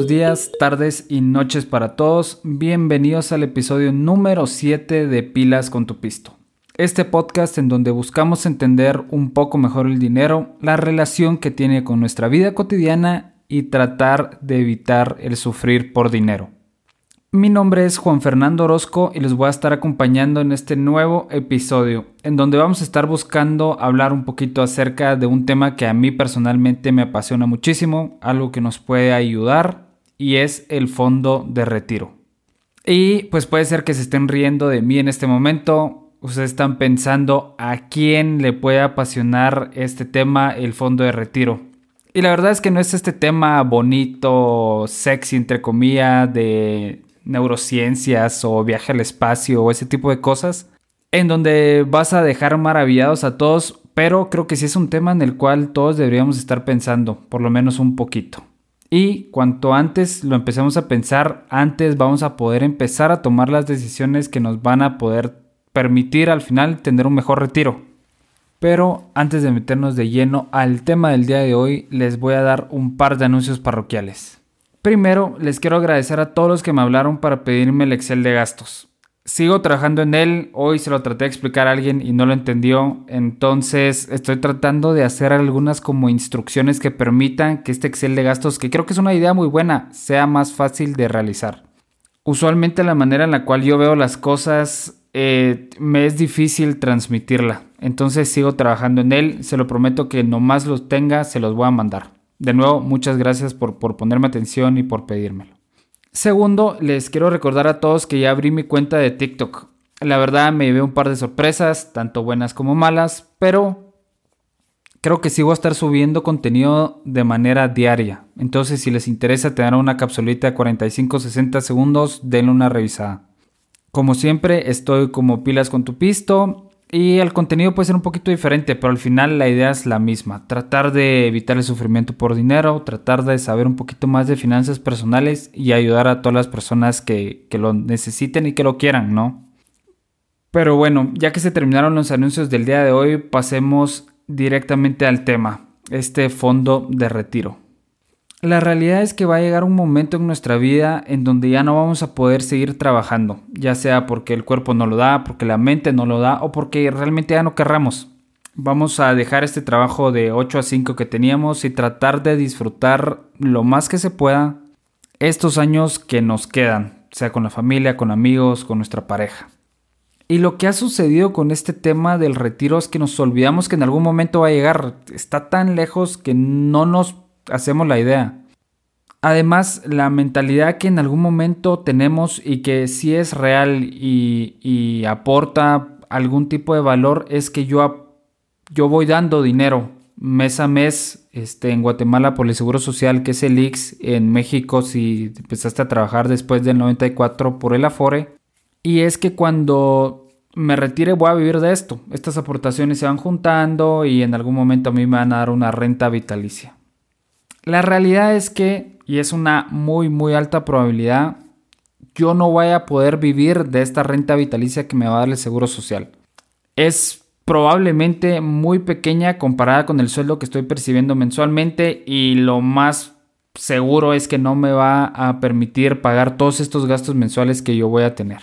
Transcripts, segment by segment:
buenos días, tardes y noches para todos. Bienvenidos al episodio número 7 de Pilas con tu Pisto. Este podcast en donde buscamos entender un poco mejor el dinero, la relación que tiene con nuestra vida cotidiana y tratar de evitar el sufrir por dinero. Mi nombre es Juan Fernando Orozco y les voy a estar acompañando en este nuevo episodio, en donde vamos a estar buscando hablar un poquito acerca de un tema que a mí personalmente me apasiona muchísimo, algo que nos puede ayudar y es el fondo de retiro. Y pues puede ser que se estén riendo de mí en este momento, ustedes están pensando a quién le puede apasionar este tema, el fondo de retiro. Y la verdad es que no es este tema bonito, sexy, entre comillas, de neurociencias o viaje al espacio o ese tipo de cosas, en donde vas a dejar maravillados a todos, pero creo que sí es un tema en el cual todos deberíamos estar pensando, por lo menos un poquito. Y cuanto antes lo empecemos a pensar, antes vamos a poder empezar a tomar las decisiones que nos van a poder permitir al final tener un mejor retiro. Pero antes de meternos de lleno al tema del día de hoy, les voy a dar un par de anuncios parroquiales. Primero, les quiero agradecer a todos los que me hablaron para pedirme el Excel de gastos. Sigo trabajando en él, hoy se lo traté de explicar a alguien y no lo entendió, entonces estoy tratando de hacer algunas como instrucciones que permitan que este Excel de gastos, que creo que es una idea muy buena, sea más fácil de realizar. Usualmente la manera en la cual yo veo las cosas eh, me es difícil transmitirla, entonces sigo trabajando en él, se lo prometo que nomás los tenga, se los voy a mandar. De nuevo, muchas gracias por, por ponerme atención y por pedírmelo. Segundo, les quiero recordar a todos que ya abrí mi cuenta de TikTok. La verdad me llevé un par de sorpresas, tanto buenas como malas, pero creo que sigo a estar subiendo contenido de manera diaria. Entonces, si les interesa tener una capsulita de 45-60 segundos, denle una revisada. Como siempre, estoy como pilas con tu pisto y el contenido puede ser un poquito diferente, pero al final la idea es la misma. Tratar de evitar el sufrimiento por dinero, tratar de saber un poquito más de finanzas personales y ayudar a todas las personas que, que lo necesiten y que lo quieran, ¿no? Pero bueno, ya que se terminaron los anuncios del día de hoy, pasemos directamente al tema, este fondo de retiro. La realidad es que va a llegar un momento en nuestra vida en donde ya no vamos a poder seguir trabajando, ya sea porque el cuerpo no lo da, porque la mente no lo da o porque realmente ya no querramos. Vamos a dejar este trabajo de 8 a 5 que teníamos y tratar de disfrutar lo más que se pueda estos años que nos quedan, sea con la familia, con amigos, con nuestra pareja. Y lo que ha sucedido con este tema del retiro es que nos olvidamos que en algún momento va a llegar. Está tan lejos que no nos hacemos la idea. Además, la mentalidad que en algún momento tenemos y que sí es real y, aporta algún tipo de valor es que yo, yo voy dando dinero mes a mes este, en Guatemala por el Seguro Social, que es el IX, en México si empezaste a trabajar después del 94 por el Afore. Y es que cuando me retire voy a vivir de esto. Estas aportaciones se van juntando y en algún momento a mí me van a dar una renta vitalicia. La realidad es que, y es una muy muy alta probabilidad, yo no voy a poder vivir de esta renta vitalicia que me va a dar el Seguro Social. Es probablemente muy pequeña comparada con el sueldo que estoy percibiendo mensualmente y lo más seguro es que no me va a permitir pagar todos estos gastos mensuales que yo voy a tener.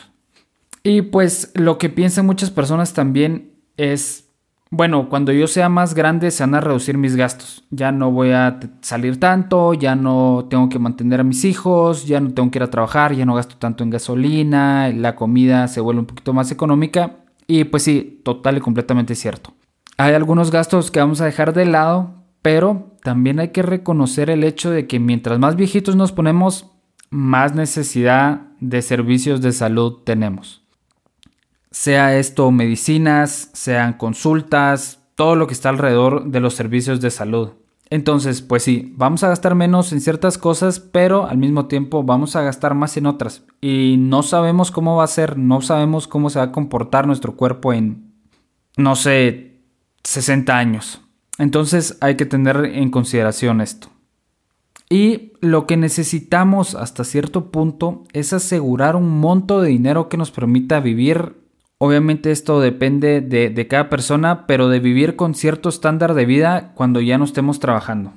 Y pues lo que piensan muchas personas también es bueno, cuando yo sea más grande se van a reducir mis gastos. Ya no voy a salir tanto, ya no tengo que mantener a mis hijos, ya no tengo que ir a trabajar, ya no gasto tanto en gasolina, la comida se vuelve un poquito más económica. Y pues sí, total y completamente cierto. Hay algunos gastos que vamos a dejar de lado, pero también hay que reconocer el hecho de que mientras más viejitos nos ponemos, más necesidad de servicios de salud tenemos sea esto medicinas, sean consultas, todo lo que está alrededor de los servicios de salud. Entonces, pues sí, vamos a gastar menos en ciertas cosas, pero al mismo tiempo vamos a gastar más en otras. Y no sabemos cómo va a ser, no sabemos cómo se va a comportar nuestro cuerpo en, no sé, 60 años. Entonces hay que tener en consideración esto. Y lo que necesitamos hasta cierto punto es asegurar un monto de dinero que nos permita vivir Obviamente esto depende de, cada persona, pero de vivir con cierto estándar de vida cuando ya no estemos trabajando.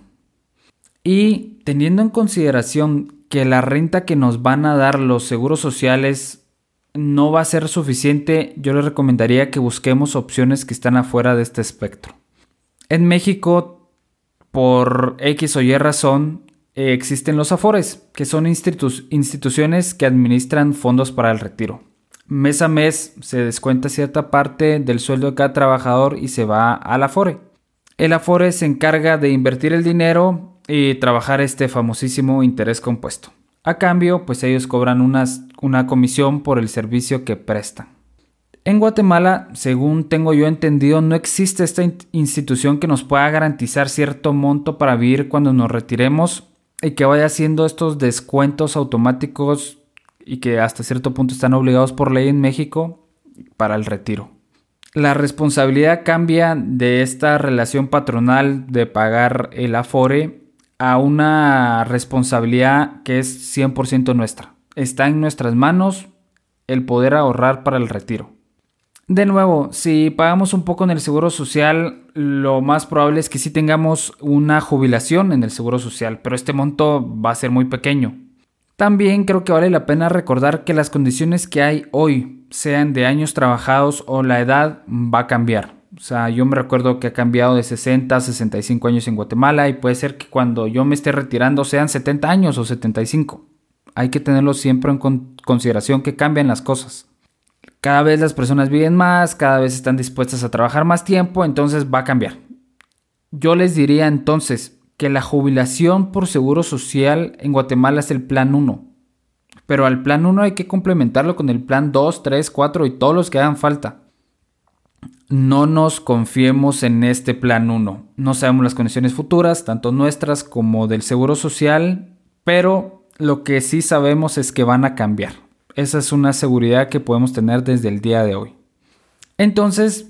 Y teniendo en consideración que la renta que nos van a dar los seguros sociales no va a ser suficiente, yo les recomendaría que busquemos opciones que están afuera de este espectro. En México, por X o Y razón, eh, existen los Afores, que son instituciones que administran fondos para el retiro. Mes a mes se descuenta cierta parte del sueldo de cada trabajador y se va al Afore. El Afore se encarga de invertir el dinero y trabajar este famosísimo interés compuesto. A cambio, pues ellos cobran una comisión por el servicio que prestan. En Guatemala, según tengo yo entendido, no existe esta institución que nos pueda garantizar cierto monto para vivir cuando nos retiremos y que vaya haciendo estos descuentos automáticos y que hasta cierto punto están obligados por ley en México para el retiro. La responsabilidad cambia de esta relación patronal de pagar el afore a una responsabilidad que es 100% nuestra. Está en nuestras manos el poder ahorrar para el retiro. De nuevo, si pagamos un poco en el seguro social, lo más probable es que sí tengamos una jubilación en el seguro social, pero este monto va a ser muy pequeño. También creo que vale la pena recordar que las condiciones que hay hoy, sean de años trabajados o la edad, va a cambiar. O sea, yo me recuerdo que ha cambiado de 60 a 65 años en Guatemala y puede ser que cuando yo me esté retirando sean 70 años o 75. Hay que tenerlo siempre en consideración que cambian las cosas. Cada vez las personas viven más, cada vez están dispuestas a trabajar más tiempo, entonces va a cambiar. Yo les diría entonces que la jubilación por seguro social en Guatemala es el plan 1. Pero al plan 1 hay que complementarlo con el plan 2, 3, 4 y todos los que hagan falta no nos confiemos en este plan 1. No sabemos las condiciones futuras, tanto nuestras como del Seguro Social, pero lo que sí sabemos es que van a cambiar. Esa es una seguridad que podemos tener desde el día de hoy. Entonces,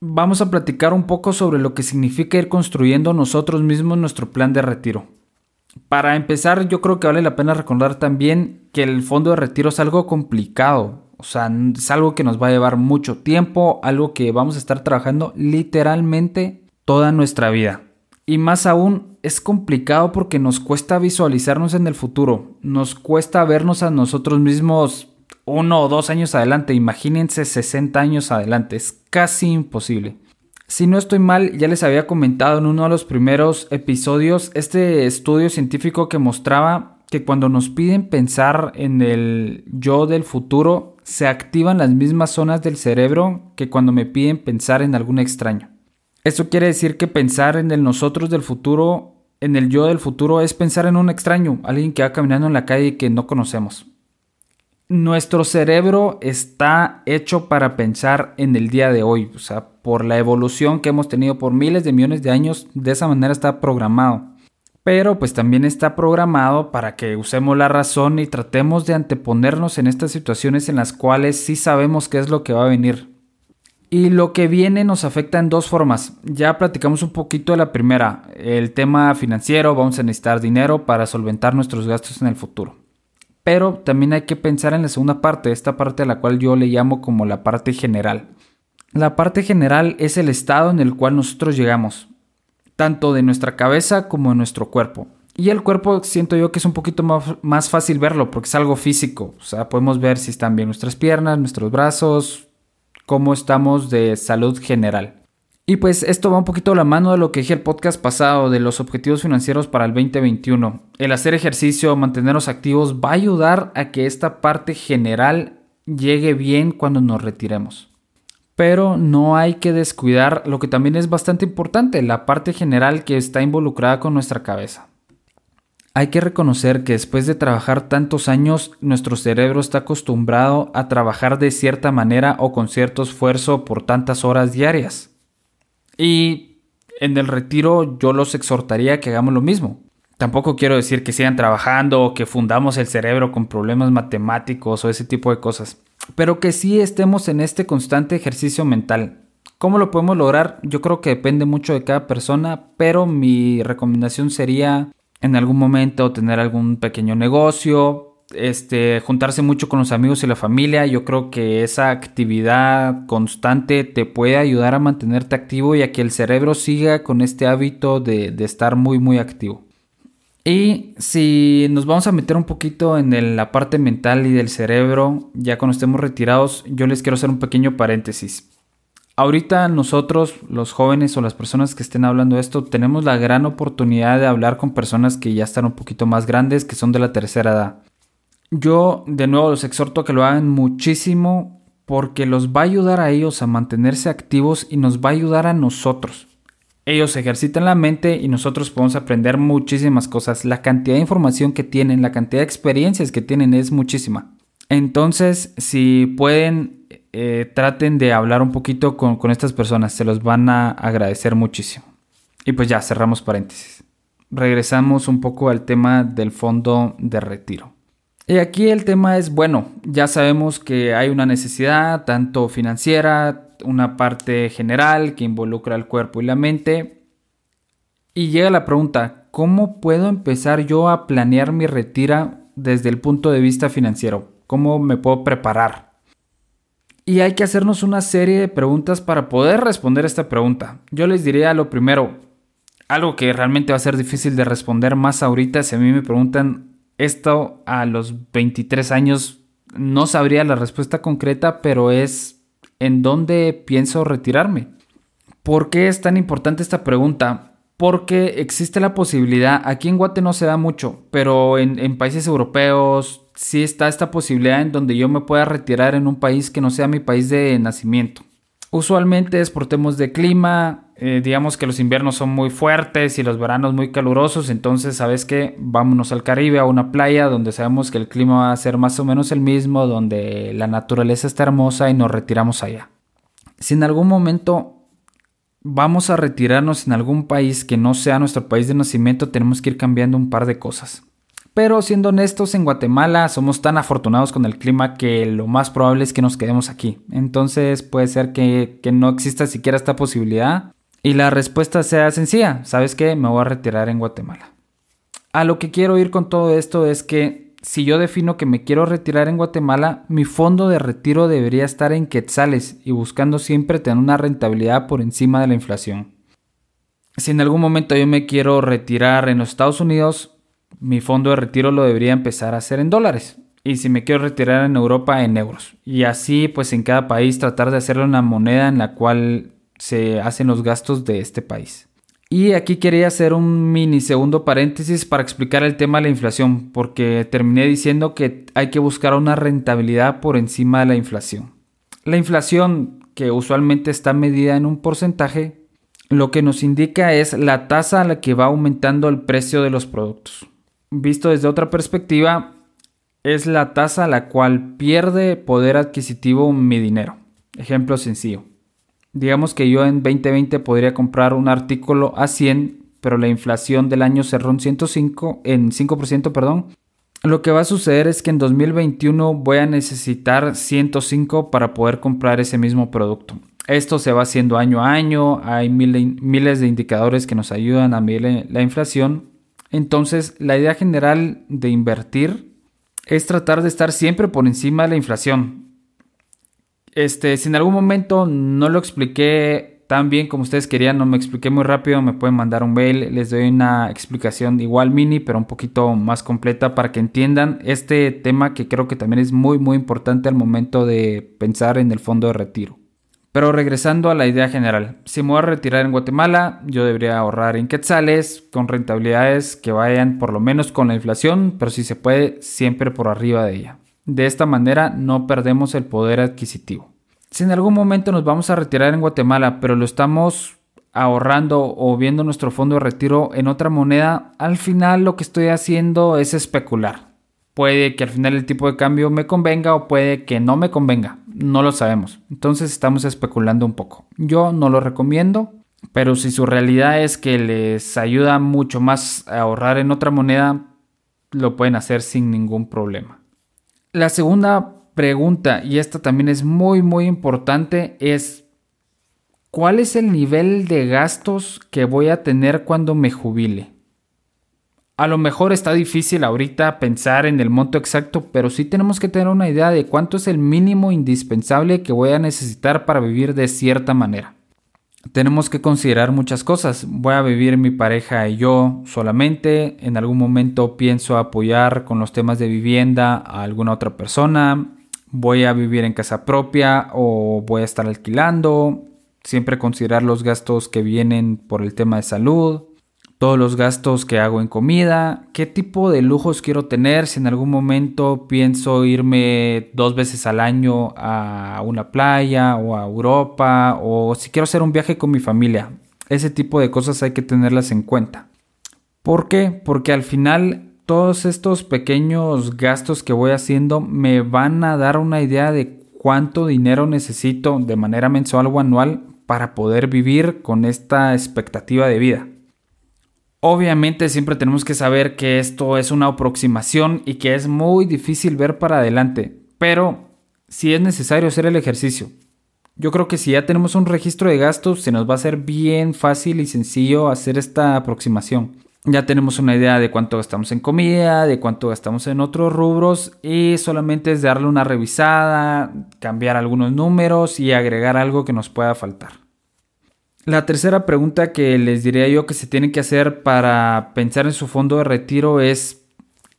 vamos a platicar un poco sobre lo que significa ir construyendo nosotros mismos nuestro plan de retiro. Para empezar, yo creo que vale la pena recordar también que el fondo de retiro es algo complicado. O sea, es algo que nos va a llevar mucho tiempo, algo que vamos a estar trabajando literalmente toda nuestra vida. Y más aún, es complicado porque nos cuesta visualizarnos en el futuro, nos cuesta vernos a nosotros mismos uno o dos años adelante, imagínense 60 años adelante, es casi imposible. Si no estoy mal, ya les había comentado en uno de los primeros episodios este estudio científico que mostraba que cuando nos piden pensar en el yo del futuro, se activan las mismas zonas del cerebro que cuando me piden pensar en algún extraño. Eso quiere decir que pensar en el nosotros del futuro, en el yo del futuro, es pensar en un extraño, alguien que va caminando en la calle y que no conocemos. Nuestro cerebro está hecho para pensar en el día de hoy, o sea, por la evolución que hemos tenido por miles de millones de años, de esa manera está programado pero pues también está programado para que usemos la razón y tratemos de anteponernos en estas situaciones en las cuales sí sabemos qué es lo que va a venir. Y lo que viene nos afecta en dos formas. Ya platicamos un poquito de la primera, el tema financiero, vamos a necesitar dinero para solventar nuestros gastos en el futuro. Pero también hay que pensar en la segunda parte, esta parte a la cual yo le llamo como la parte general. La parte general es el estado en el cual nosotros llegamos tanto de nuestra cabeza como de nuestro cuerpo. Y el cuerpo siento yo que es un poquito más, fácil verlo porque es algo físico. O sea, podemos ver si están bien nuestras piernas, nuestros brazos, cómo estamos de salud general. Y pues esto va un poquito a la mano de lo que dije el podcast pasado de los objetivos financieros para el 2021. El hacer ejercicio, mantenernos activos va a ayudar a que esta parte general llegue bien cuando nos retiremos pero no hay que descuidar lo que también es bastante importante, la parte general que está involucrada con nuestra cabeza. Hay que reconocer que después de trabajar tantos años, nuestro cerebro está acostumbrado a trabajar de cierta manera o con cierto esfuerzo por tantas horas diarias. Y en el retiro yo los exhortaría a que hagamos lo mismo. Tampoco quiero decir que sigan trabajando o que fundamos el cerebro con problemas matemáticos o ese tipo de cosas pero que sí estemos en este constante ejercicio mental. ¿Cómo lo podemos lograr? Yo creo que depende mucho de cada persona, pero mi recomendación sería en algún momento tener algún pequeño negocio, este, juntarse mucho con los amigos y la familia. Yo creo que esa actividad constante te puede ayudar a mantenerte activo y a que el cerebro siga con este hábito de, estar muy muy activo. Y si nos vamos a meter un poquito en la parte mental y del cerebro, ya cuando estemos retirados, yo les quiero hacer un pequeño paréntesis. Ahorita nosotros, los jóvenes o las personas que estén hablando de esto, tenemos la gran oportunidad de hablar con personas que ya están un poquito más grandes, que son de la tercera edad. Yo de nuevo los exhorto a que lo hagan muchísimo porque los va a ayudar a ellos a mantenerse activos y nos va a ayudar a nosotros. Ellos ejercitan la mente y nosotros podemos aprender muchísimas cosas. La cantidad de información que tienen, la cantidad de experiencias que tienen es muchísima. Entonces, si pueden, eh, traten de hablar un poquito con, con estas personas. Se los van a agradecer muchísimo. Y pues ya, cerramos paréntesis. Regresamos un poco al tema del fondo de retiro. Y aquí el tema es, bueno, ya sabemos que hay una necesidad tanto financiera, una parte general que involucra el cuerpo y la mente. Y llega la pregunta, ¿cómo puedo empezar yo a planear mi retira desde el punto de vista financiero? ¿Cómo me puedo preparar? Y hay que hacernos una serie de preguntas para poder responder esta pregunta. Yo les diría lo primero, algo que realmente va a ser difícil de responder más ahorita si a mí me preguntan esto a los 23 años, no sabría la respuesta concreta, pero es en dónde pienso retirarme. ¿Por qué es tan importante esta pregunta? Porque existe la posibilidad, aquí en Guate no se da mucho, pero en, países europeos sí está esta posibilidad en donde yo me pueda retirar en un país que no sea mi país de nacimiento. Usualmente es por temas de clima, eh, digamos que los inviernos son muy fuertes y los veranos muy calurosos, entonces sabes que vámonos al Caribe, a una playa donde sabemos que el clima va a ser más o menos el mismo, donde la naturaleza está hermosa y nos retiramos allá. Si en algún momento vamos a retirarnos en algún país que no sea nuestro país de nacimiento, tenemos que ir cambiando un par de cosas. Pero siendo honestos, en Guatemala somos tan afortunados con el clima que lo más probable es que nos quedemos aquí. Entonces puede ser que, no exista siquiera esta posibilidad. Y la respuesta sea sencilla. ¿Sabes qué? Me voy a retirar en Guatemala. A lo que quiero ir con todo esto es que si yo defino que me quiero retirar en Guatemala, mi fondo de retiro debería estar en quetzales y buscando siempre tener una rentabilidad por encima de la inflación. Si en algún momento yo me quiero retirar en los Estados Unidos, mi fondo de retiro lo debería empezar a hacer en dólares. Y si me quiero retirar en Europa, en euros. Y así, pues en cada país tratar de hacerlo una moneda en la cual se hacen los gastos de este país. Y aquí quería hacer un mini segundo paréntesis para explicar el tema de la inflación, porque terminé diciendo que hay que buscar una rentabilidad por encima de la inflación. La inflación, que usualmente está medida en un porcentaje, lo que nos indica es la tasa a la que va aumentando el precio de los productos visto desde otra perspectiva, es la tasa a la cual pierde poder adquisitivo mi dinero. Ejemplo sencillo. Digamos que yo en 2020 podría comprar un artículo a 100, pero la inflación del año cerró en 105, en 5%, perdón. Lo que va a suceder es que en 2021 voy a necesitar 105 para poder comprar ese mismo producto. Esto se va haciendo año a año, hay miles de indicadores que nos ayudan a medir la inflación entonces, la idea general de invertir es tratar de estar siempre por encima de la inflación. Este, si en algún momento no lo expliqué tan bien como ustedes querían, no me expliqué muy rápido, me pueden mandar un mail, les doy una explicación igual mini, pero un poquito más completa para que entiendan este tema que creo que también es muy muy importante al momento de pensar en el fondo de retiro. Pero regresando a la idea general, si me voy a retirar en Guatemala, yo debería ahorrar en quetzales con rentabilidades que vayan por lo menos con la inflación, pero si se puede, siempre por arriba de ella. De esta manera no perdemos el poder adquisitivo. Si en algún momento nos vamos a retirar en Guatemala, pero lo estamos ahorrando o viendo nuestro fondo de retiro en otra moneda, al final lo que estoy haciendo es especular. Puede que al final el tipo de cambio me convenga o puede que no me convenga. No lo sabemos. Entonces estamos especulando un poco. Yo no lo recomiendo. Pero si su realidad es que les ayuda mucho más a ahorrar en otra moneda, lo pueden hacer sin ningún problema. La segunda pregunta, y esta también es muy muy importante, es ¿cuál es el nivel de gastos que voy a tener cuando me jubile? A lo mejor está difícil ahorita pensar en el monto exacto, pero sí tenemos que tener una idea de cuánto es el mínimo indispensable que voy a necesitar para vivir de cierta manera. Tenemos que considerar muchas cosas. Voy a vivir mi pareja y yo solamente. En algún momento pienso apoyar con los temas de vivienda a alguna otra persona. Voy a vivir en casa propia o voy a estar alquilando. Siempre considerar los gastos que vienen por el tema de salud todos los gastos que hago en comida, qué tipo de lujos quiero tener, si en algún momento pienso irme dos veces al año a una playa o a Europa, o si quiero hacer un viaje con mi familia. Ese tipo de cosas hay que tenerlas en cuenta. ¿Por qué? Porque al final todos estos pequeños gastos que voy haciendo me van a dar una idea de cuánto dinero necesito de manera mensual o anual para poder vivir con esta expectativa de vida. Obviamente siempre tenemos que saber que esto es una aproximación y que es muy difícil ver para adelante, pero si es necesario hacer el ejercicio. Yo creo que si ya tenemos un registro de gastos, se nos va a hacer bien fácil y sencillo hacer esta aproximación. Ya tenemos una idea de cuánto gastamos en comida, de cuánto gastamos en otros rubros y solamente es darle una revisada, cambiar algunos números y agregar algo que nos pueda faltar. La tercera pregunta que les diría yo que se tiene que hacer para pensar en su fondo de retiro es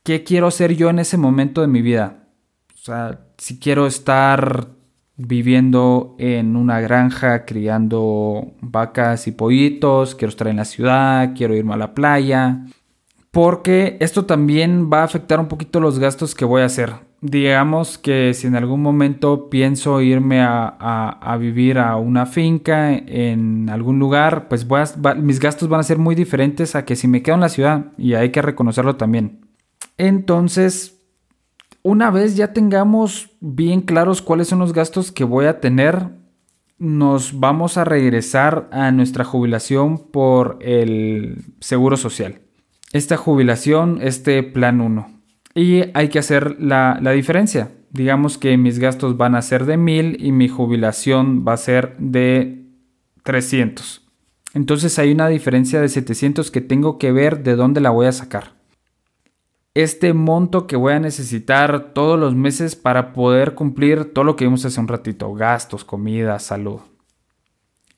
¿qué quiero hacer yo en ese momento de mi vida? O sea, si quiero estar viviendo en una granja criando vacas y pollitos, quiero estar en la ciudad, quiero irme a la playa, porque esto también va a afectar un poquito los gastos que voy a hacer digamos que si en algún momento pienso irme a, vivir a una finca en algún lugar, pues mis gastos van a ser muy diferentes a que si me quedo en la ciudad y hay que reconocerlo también. Entonces, una vez ya tengamos bien claros cuáles son los gastos que voy a tener, nos vamos a regresar a nuestra jubilación por el seguro social. Esta jubilación, este plan 1. Y hay que hacer la, diferencia. Digamos que mis gastos van a ser de 1000 y mi jubilación va a ser de 300. Entonces hay una diferencia de 700 que tengo que ver de dónde la voy a sacar. Este monto que voy a necesitar todos los meses para poder cumplir todo lo que vimos hace un ratito. Gastos, comida, salud.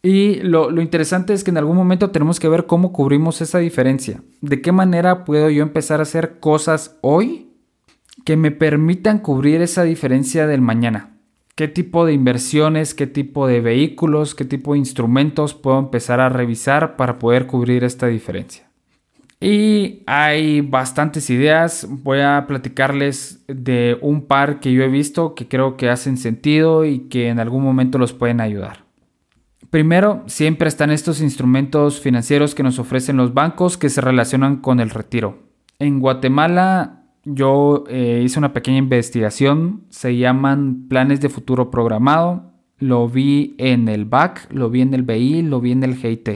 Y lo, lo, interesante es que en algún momento tenemos que ver cómo cubrimos esa diferencia. ¿De qué manera puedo yo empezar a hacer cosas hoy que me permitan cubrir esa diferencia del mañana? ¿Qué tipo de inversiones, qué tipo de vehículos, qué tipo de instrumentos puedo empezar a revisar para poder cubrir esta diferencia? Y hay bastantes ideas. Voy a platicarles de un par que yo he visto que creo que hacen sentido y que en algún momento los pueden ayudar. Primero, siempre están estos instrumentos financieros que nos ofrecen los bancos que se relacionan con el retiro. En Guatemala yo eh, hice una pequeña investigación, se llaman planes de futuro programado, lo vi en el BAC, lo vi en el BI, lo vi en el GIT.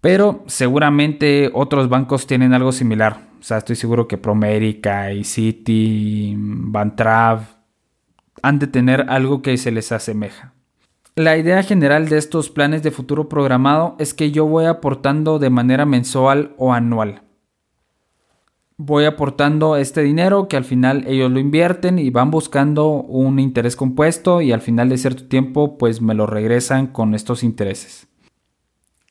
Pero seguramente otros bancos tienen algo similar. O sea, estoy seguro que Promérica y Citi, Bantrav han de tener algo que se les asemeja. La idea general de estos planes de futuro programado es que yo voy aportando de manera mensual o anual. Voy aportando este dinero que al final ellos lo invierten y van buscando un interés compuesto y al final de cierto tiempo pues me lo regresan con estos intereses.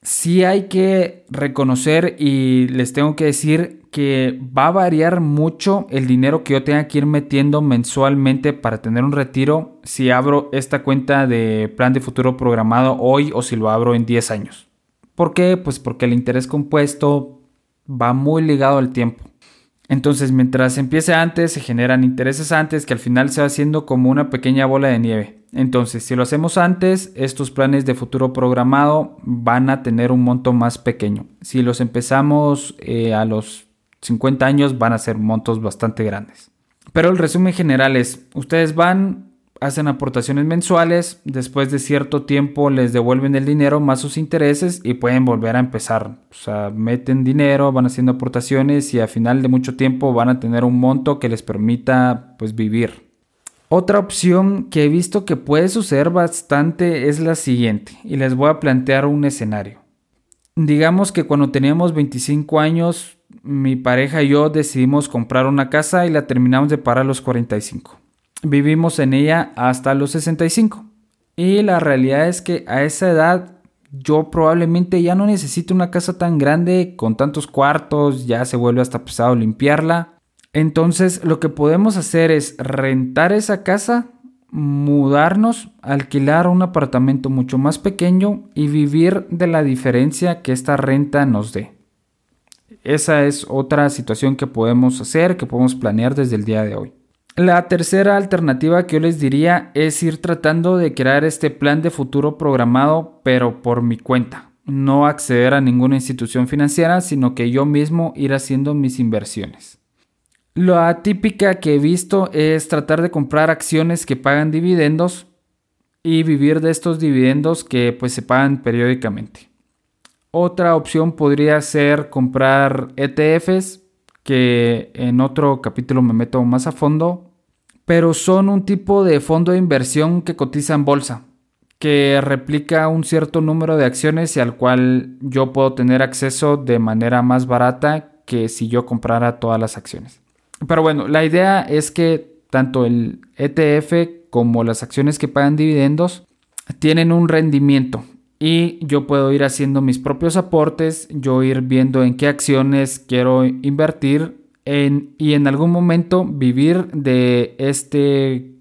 Sí hay que reconocer y les tengo que decir que va a variar mucho el dinero que yo tenga que ir metiendo mensualmente para tener un retiro si abro esta cuenta de plan de futuro programado hoy o si lo abro en 10 años. ¿Por qué? Pues porque el interés compuesto va muy ligado al tiempo. Entonces, mientras empiece antes, se generan intereses antes que al final se va haciendo como una pequeña bola de nieve. Entonces, si lo hacemos antes, estos planes de futuro programado van a tener un monto más pequeño. Si los empezamos eh, a los 50 años van a ser montos bastante grandes. Pero el resumen general es, ustedes van, hacen aportaciones mensuales, después de cierto tiempo les devuelven el dinero más sus intereses y pueden volver a empezar. O sea, meten dinero, van haciendo aportaciones y a final de mucho tiempo van a tener un monto que les permita pues vivir. Otra opción que he visto que puede suceder bastante es la siguiente y les voy a plantear un escenario. Digamos que cuando teníamos 25 años mi pareja y yo decidimos comprar una casa y la terminamos de pagar a los 45. Vivimos en ella hasta los 65. Y la realidad es que a esa edad yo probablemente ya no necesito una casa tan grande con tantos cuartos, ya se vuelve hasta pesado limpiarla. Entonces lo que podemos hacer es rentar esa casa, mudarnos, alquilar un apartamento mucho más pequeño y vivir de la diferencia que esta renta nos dé. Esa es otra situación que podemos hacer, que podemos planear desde el día de hoy. La tercera alternativa que yo les diría es ir tratando de crear este plan de futuro programado, pero por mi cuenta. No acceder a ninguna institución financiera, sino que yo mismo ir haciendo mis inversiones. La típica que he visto es tratar de comprar acciones que pagan dividendos y vivir de estos dividendos que pues se pagan periódicamente. Otra opción podría ser comprar ETFs, que en otro capítulo me meto más a fondo, pero son un tipo de fondo de inversión que cotiza en bolsa, que replica un cierto número de acciones y al cual yo puedo tener acceso de manera más barata que si yo comprara todas las acciones. Pero bueno, la idea es que tanto el ETF como las acciones que pagan dividendos tienen un rendimiento y yo puedo ir haciendo mis propios aportes, yo ir viendo en qué acciones quiero invertir y en algún momento vivir de este,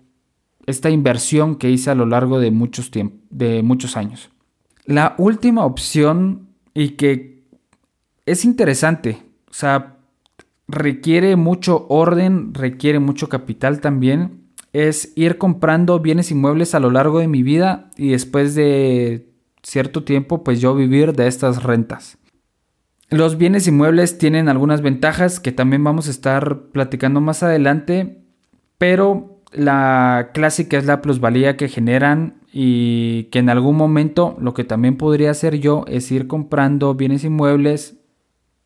esta inversión que hice a lo largo de muchos, de muchos años. La última opción y que es interesante, o sea, requiere mucho orden, requiere mucho capital también, es ir comprando bienes inmuebles a lo largo de mi vida y después de cierto tiempo pues yo vivir de estas rentas. Los bienes inmuebles tienen algunas ventajas que también vamos a estar platicando más adelante, pero la clásica es la plusvalía que generan y que en algún momento lo que también podría hacer yo es ir comprando bienes inmuebles,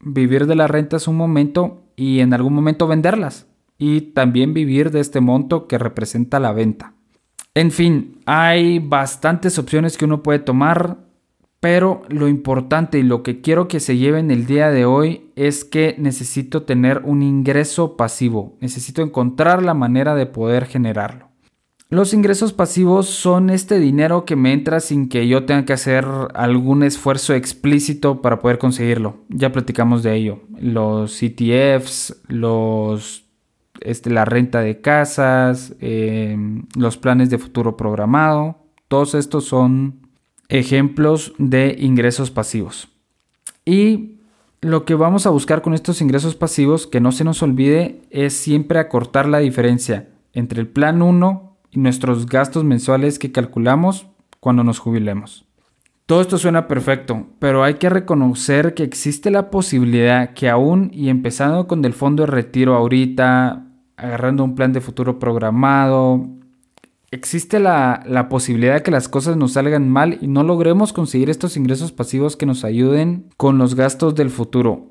vivir de las rentas un momento y en algún momento venderlas y también vivir de este monto que representa la venta. En fin, hay bastantes opciones que uno puede tomar. Pero lo importante y lo que quiero que se lleven el día de hoy es que necesito tener un ingreso pasivo. Necesito encontrar la manera de poder generarlo. Los ingresos pasivos son este dinero que me entra sin que yo tenga que hacer algún esfuerzo explícito para poder conseguirlo. Ya platicamos de ello. Los ETFs, este, la renta de casas, eh, los planes de futuro programado. Todos estos son ejemplos de ingresos pasivos. Y lo que vamos a buscar con estos ingresos pasivos, que no se nos olvide, es siempre acortar la diferencia entre el plan 1 y nuestros gastos mensuales que calculamos cuando nos jubilemos. Todo esto suena perfecto, pero hay que reconocer que existe la posibilidad que aún y empezando con el fondo de retiro ahorita, agarrando un plan de futuro programado, existe la, posibilidad de que las cosas nos salgan mal y no logremos conseguir estos ingresos pasivos que nos ayuden con los gastos del futuro.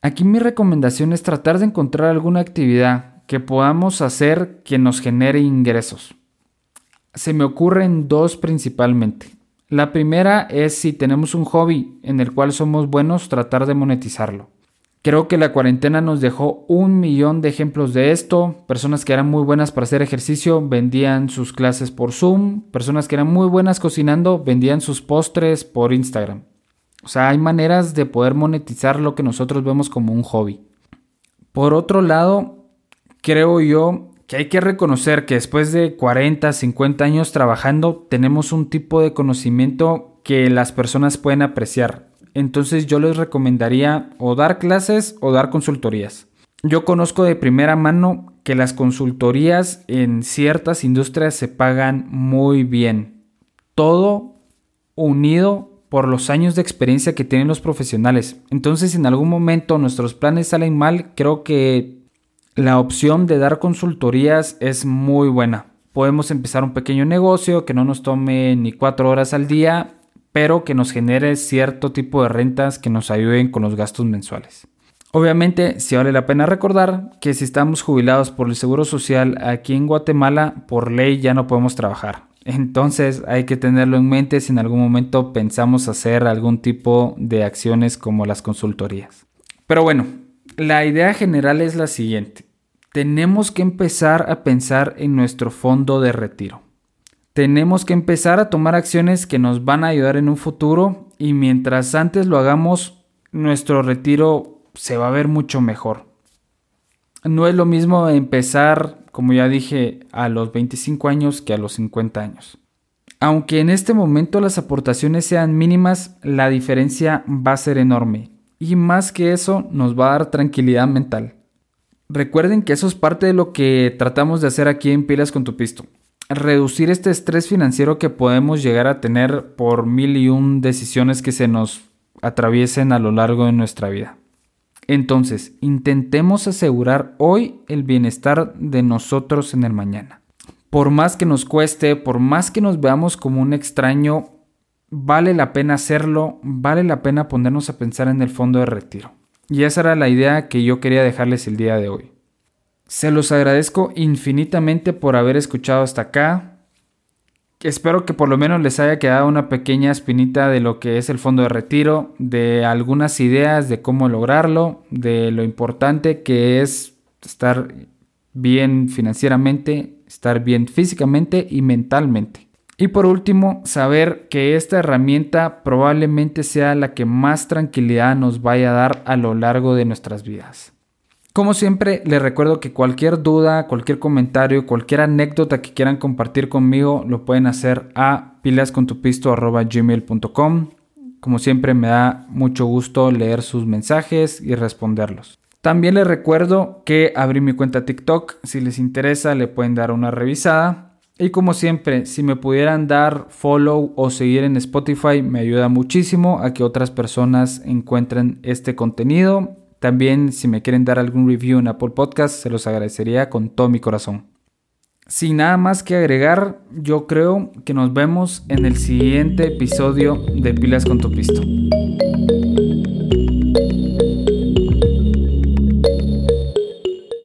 Aquí mi recomendación es tratar de encontrar alguna actividad que podamos hacer que nos genere ingresos. Se me ocurren dos principalmente. La primera es si tenemos un hobby en el cual somos buenos, tratar de monetizarlo. Creo que la cuarentena nos dejó un millón de ejemplos de esto. Personas que eran muy buenas para hacer ejercicio vendían sus clases por Zoom. Personas que eran muy buenas cocinando vendían sus postres por Instagram. O sea, hay maneras de poder monetizar lo que nosotros vemos como un hobby. Por otro lado, creo yo que hay que reconocer que después de 40, 50 años trabajando, tenemos un tipo de conocimiento que las personas pueden apreciar entonces yo les recomendaría o dar clases o dar consultorías. Yo conozco de primera mano que las consultorías en ciertas industrias se pagan muy bien. Todo unido por los años de experiencia que tienen los profesionales. Entonces, si en algún momento nuestros planes salen mal, creo que la opción de dar consultorías es muy buena. Podemos empezar un pequeño negocio que no nos tome ni cuatro horas al día pero que nos genere cierto tipo de rentas que nos ayuden con los gastos mensuales. Obviamente, si vale la pena recordar que si estamos jubilados por el Seguro Social aquí en Guatemala, por ley ya no podemos trabajar. Entonces hay que tenerlo en mente si en algún momento pensamos hacer algún tipo de acciones como las consultorías. Pero bueno, la idea general es la siguiente. Tenemos que empezar a pensar en nuestro fondo de retiro. Tenemos que empezar a tomar acciones que nos van a ayudar en un futuro y mientras antes lo hagamos, nuestro retiro se va a ver mucho mejor. No es lo mismo empezar, como ya dije, a los 25 años que a los 50 años. Aunque en este momento las aportaciones sean mínimas, la diferencia va a ser enorme. Y más que eso, nos va a dar tranquilidad mental. Recuerden que eso es parte de lo que tratamos de hacer aquí en Pilas con tu Pisto. Reducir este estrés financiero que podemos llegar a tener por mil y un decisiones que se nos atraviesen a lo largo de nuestra vida. Entonces, intentemos asegurar hoy el bienestar de nosotros en el mañana. Por más que nos cueste, por más que nos veamos como un extraño, vale la pena hacerlo, vale la pena ponernos a pensar en el fondo de retiro. Y esa era la idea que yo quería dejarles el día de hoy. Se los agradezco infinitamente por haber escuchado hasta acá. Espero que por lo menos les haya quedado una pequeña espinita de lo que es el fondo de retiro, de algunas ideas de cómo lograrlo, de lo importante que es estar bien financieramente, estar bien físicamente y mentalmente. Y por último, saber que esta herramienta probablemente sea la que más tranquilidad nos vaya a dar a lo largo de nuestras vidas. Como siempre, les recuerdo que cualquier duda, cualquier comentario, cualquier anécdota que quieran compartir conmigo, lo pueden hacer a pilascontupisto.gmail.com. Como siempre, me da mucho gusto leer sus mensajes y responderlos. También les recuerdo que abrí mi cuenta TikTok. Si les interesa, le pueden dar una revisada. Y como siempre, si me pudieran dar follow o seguir en Spotify, me ayuda muchísimo a que otras personas encuentren este contenido también si me quieren dar algún review en Apple Podcast, se los agradecería con todo mi corazón. Sin nada más que agregar, yo creo que nos vemos en el siguiente episodio de Pilas con tu Pisto.